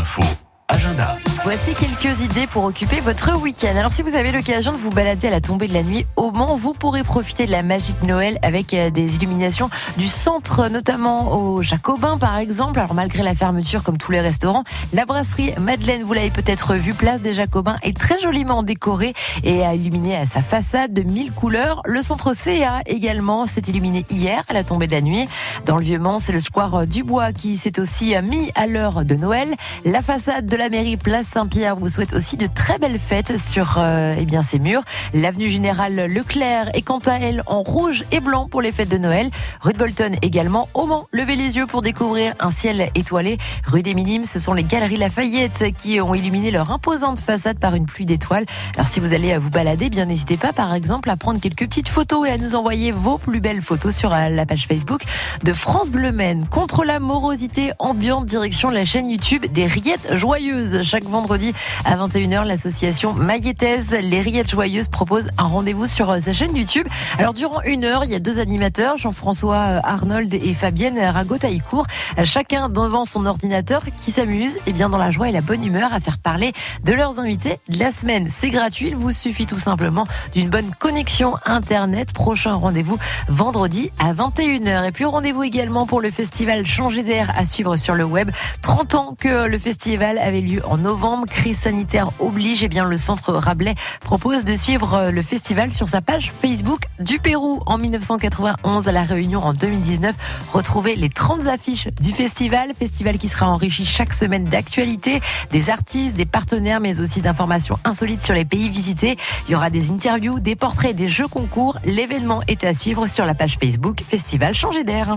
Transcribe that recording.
Info. Voici quelques idées pour occuper votre week-end. Alors si vous avez l'occasion de vous balader à la tombée de la nuit au Mans, vous pourrez profiter de la magie de Noël avec euh, des illuminations du centre, notamment au Jacobin par exemple. Alors malgré la fermeture comme tous les restaurants, la brasserie Madeleine, vous l'avez peut-être vu, place des Jacobins, est très joliment décorée et a illuminé à sa façade de mille couleurs. Le centre CA également s'est illuminé hier à la tombée de la nuit. Dans le Vieux-Mans, c'est le square du Bois qui s'est aussi mis à l'heure de Noël. La façade de la mairie Place Saint-Pierre vous souhaite aussi de très belles fêtes sur euh, eh bien, ses murs. L'avenue Générale Leclerc est quant à elle en rouge et blanc pour les fêtes de Noël. Rue de Bolton également. Au Mans, levez les yeux pour découvrir un ciel étoilé. Rue des Minimes, ce sont les Galeries Lafayette qui ont illuminé leur imposante façade par une pluie d'étoiles. Alors si vous allez vous balader, bien n'hésitez pas par exemple à prendre quelques petites photos et à nous envoyer vos plus belles photos sur euh, la page Facebook de France Bleu Maine. Contre la morosité ambiante, direction la chaîne YouTube des Rillettes Joyeuses. Chaque vendredi à 21h, l'association Maillettaise, les Rillettes Joyeuses, propose un rendez-vous sur euh, sa chaîne YouTube. Alors, durant une heure, il y a deux animateurs, Jean-François euh, Arnold et Fabienne Ragotaïcourt, euh, chacun devant son ordinateur qui s'amuse, et bien dans la joie et la bonne humeur à faire parler de leurs invités de la semaine. C'est gratuit, il vous suffit tout simplement d'une bonne connexion Internet. Prochain rendez-vous vendredi à 21h. Et puis rendez-vous également pour le festival Changer d'air à suivre sur le web. 30 ans que le festival avait lieu en novembre. Crise sanitaire oblige. Et eh bien, le centre Rabelais propose de suivre euh, le festival sur sa page Facebook du Pérou en 1991 à la Réunion en 2019. Retrouvez les 30 affiches du festival. Festival qui sera enrichi chaque semaine d'actualités, des artistes, des partenaires, mais aussi d'informations insolites sur les pays visités. Il y aura des interviews, des portraits, des jeux concours. L'événement est à suivre sur la page Facebook Festival Changer d'air.